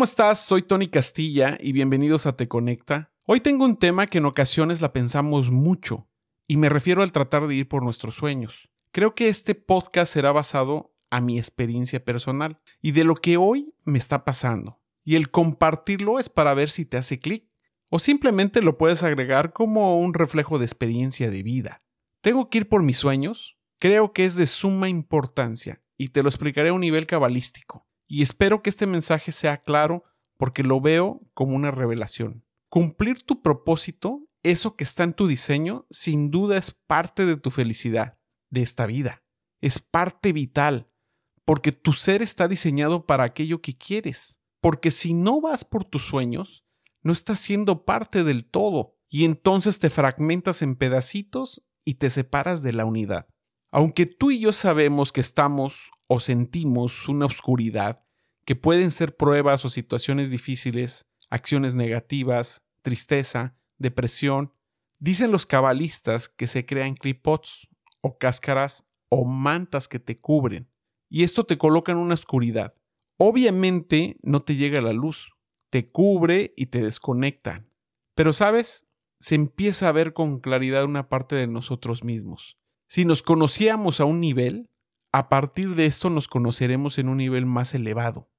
¿cómo estás? Soy Tony Castilla y bienvenidos a Te Conecta. Hoy tengo un tema que en ocasiones la pensamos mucho y me refiero al tratar de ir por nuestros sueños. Creo que este podcast será basado a mi experiencia personal y de lo que hoy me está pasando. Y el compartirlo es para ver si te hace clic o simplemente lo puedes agregar como un reflejo de experiencia de vida. ¿Tengo que ir por mis sueños? Creo que es de suma importancia y te lo explicaré a un nivel cabalístico y espero que este mensaje sea claro porque lo veo como una revelación. Cumplir tu propósito, eso que está en tu diseño, sin duda es parte de tu felicidad, de esta vida. Es parte vital, porque tu ser está diseñado para aquello que quieres. Porque si no vas por tus sueños, no estás siendo parte del todo, y entonces te fragmentas en pedacitos y te separas de la unidad. Aunque tú y yo sabemos que estamos o sentimos una oscuridad, que pueden ser pruebas o situaciones difíciles, acciones negativas, tristeza, depresión, dicen los cabalistas que se crean clipots o cáscaras o mantas que te cubren, y esto te coloca en una oscuridad. Obviamente no te llega la luz, te cubre y te desconecta. Pero sabes, se empieza a ver con claridad una parte de nosotros mismos. Si nos conocíamos a un nivel, a partir de esto nos conoceremos en un nivel más elevado,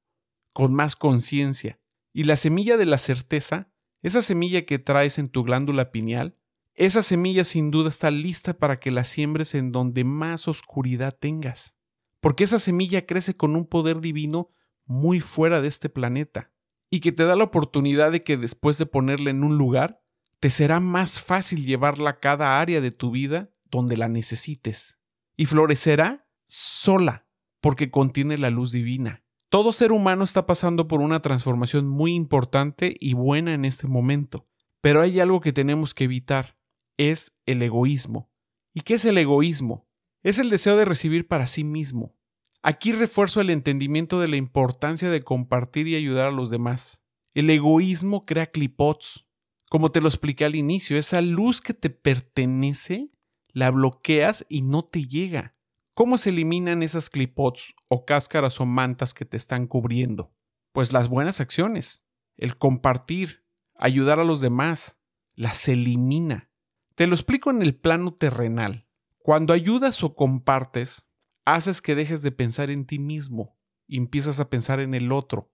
con más conciencia. Y la semilla de la certeza, esa semilla que traes en tu glándula pineal, esa semilla sin duda está lista para que la siembres en donde más oscuridad tengas. Porque esa semilla crece con un poder divino muy fuera de este planeta y que te da la oportunidad de que después de ponerla en un lugar, te será más fácil llevarla a cada área de tu vida donde la necesites. Y florecerá sola, porque contiene la luz divina. Todo ser humano está pasando por una transformación muy importante y buena en este momento, pero hay algo que tenemos que evitar, es el egoísmo. ¿Y qué es el egoísmo? Es el deseo de recibir para sí mismo. Aquí refuerzo el entendimiento de la importancia de compartir y ayudar a los demás. El egoísmo crea clipots. Como te lo expliqué al inicio, esa luz que te pertenece la bloqueas y no te llega. ¿Cómo se eliminan esas clipots o cáscaras o mantas que te están cubriendo? Pues las buenas acciones, el compartir, ayudar a los demás, las elimina. Te lo explico en el plano terrenal. Cuando ayudas o compartes, haces que dejes de pensar en ti mismo y empiezas a pensar en el otro.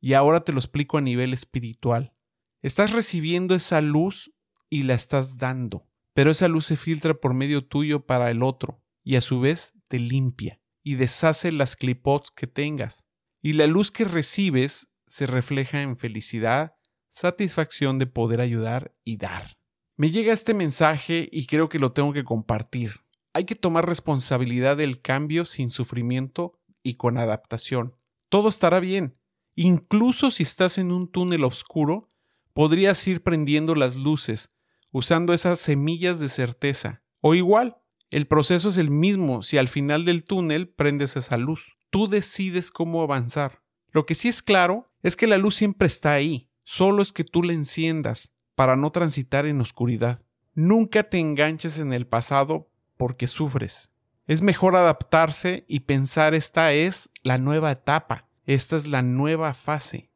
Y ahora te lo explico a nivel espiritual. Estás recibiendo esa luz y la estás dando pero esa luz se filtra por medio tuyo para el otro y a su vez te limpia y deshace las clipots que tengas. Y la luz que recibes se refleja en felicidad, satisfacción de poder ayudar y dar. Me llega este mensaje y creo que lo tengo que compartir. Hay que tomar responsabilidad del cambio sin sufrimiento y con adaptación. Todo estará bien. Incluso si estás en un túnel oscuro, podrías ir prendiendo las luces usando esas semillas de certeza. O igual, el proceso es el mismo si al final del túnel prendes esa luz. Tú decides cómo avanzar. Lo que sí es claro es que la luz siempre está ahí, solo es que tú la enciendas para no transitar en oscuridad. Nunca te enganches en el pasado porque sufres. Es mejor adaptarse y pensar esta es la nueva etapa, esta es la nueva fase.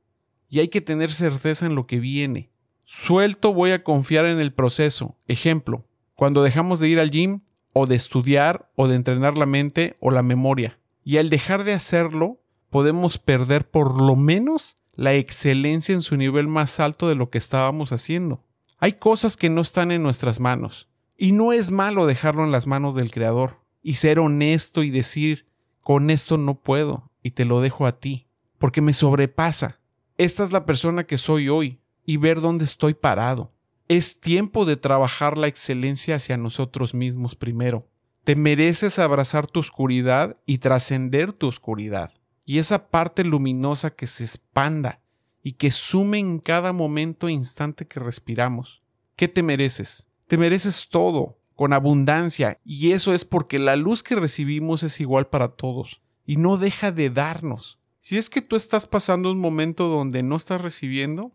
Y hay que tener certeza en lo que viene. Suelto voy a confiar en el proceso. Ejemplo, cuando dejamos de ir al gym o de estudiar o de entrenar la mente o la memoria. Y al dejar de hacerlo, podemos perder por lo menos la excelencia en su nivel más alto de lo que estábamos haciendo. Hay cosas que no están en nuestras manos. Y no es malo dejarlo en las manos del Creador. Y ser honesto y decir, con esto no puedo y te lo dejo a ti. Porque me sobrepasa. Esta es la persona que soy hoy y ver dónde estoy parado. Es tiempo de trabajar la excelencia hacia nosotros mismos primero. Te mereces abrazar tu oscuridad y trascender tu oscuridad. Y esa parte luminosa que se expanda y que sume en cada momento e instante que respiramos. ¿Qué te mereces? Te mereces todo, con abundancia, y eso es porque la luz que recibimos es igual para todos, y no deja de darnos. Si es que tú estás pasando un momento donde no estás recibiendo,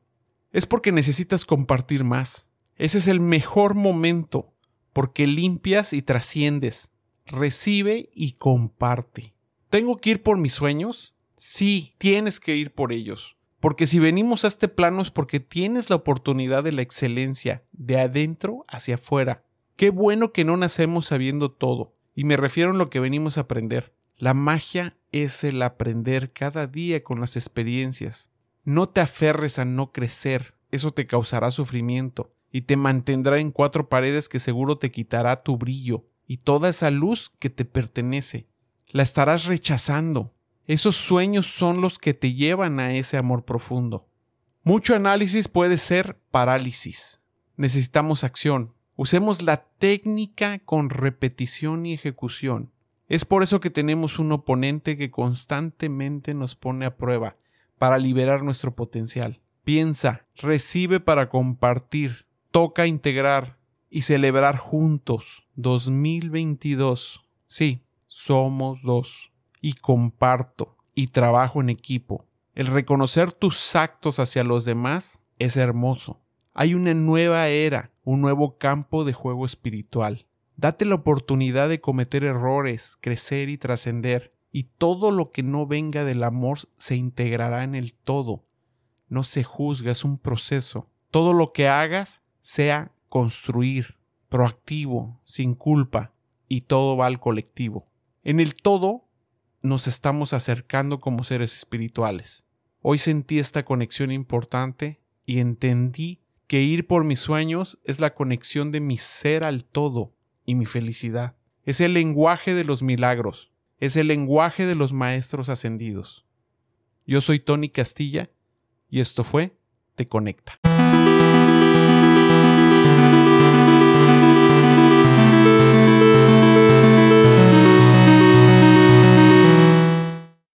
es porque necesitas compartir más. Ese es el mejor momento, porque limpias y trasciendes. Recibe y comparte. ¿Tengo que ir por mis sueños? Sí, tienes que ir por ellos, Porque si venimos a este plano es porque tienes la oportunidad de la excelencia, de adentro hacia afuera. Qué bueno que no nacemos sabiendo todo, y me refiero a lo que venimos a aprender. La magia es el aprender cada día con las experiencias. No te aferres a no crecer, eso te causará sufrimiento y te mantendrá en cuatro paredes que seguro te quitará tu brillo y toda esa luz que te pertenece. La estarás rechazando. Esos sueños son los que te llevan a ese amor profundo. Mucho análisis puede ser parálisis. Necesitamos acción. Usemos la técnica con repetición y ejecución. Es por eso que tenemos un oponente que constantemente nos pone a prueba para liberar nuestro potencial. Piensa, recibe para compartir, toca integrar y celebrar juntos 2022. Sí, somos dos. Y comparto y trabajo en equipo. El reconocer tus actos hacia los demás es hermoso. Hay una nueva era, un nuevo campo de juego espiritual. Date la oportunidad de cometer errores, crecer y trascender, y todo lo que no venga del amor se integrará en el todo. No se juzga, es un proceso. Todo lo que hagas sea construir, proactivo, sin culpa, y todo va al colectivo. En el todo nos estamos acercando como seres espirituales. Hoy sentí esta conexión importante y entendí que ir por mis sueños es la conexión de mi ser al todo y mi felicidad. Es el lenguaje de los milagros, es el lenguaje de los maestros ascendidos. Yo soy Tony Castilla y esto fue Te Conecta.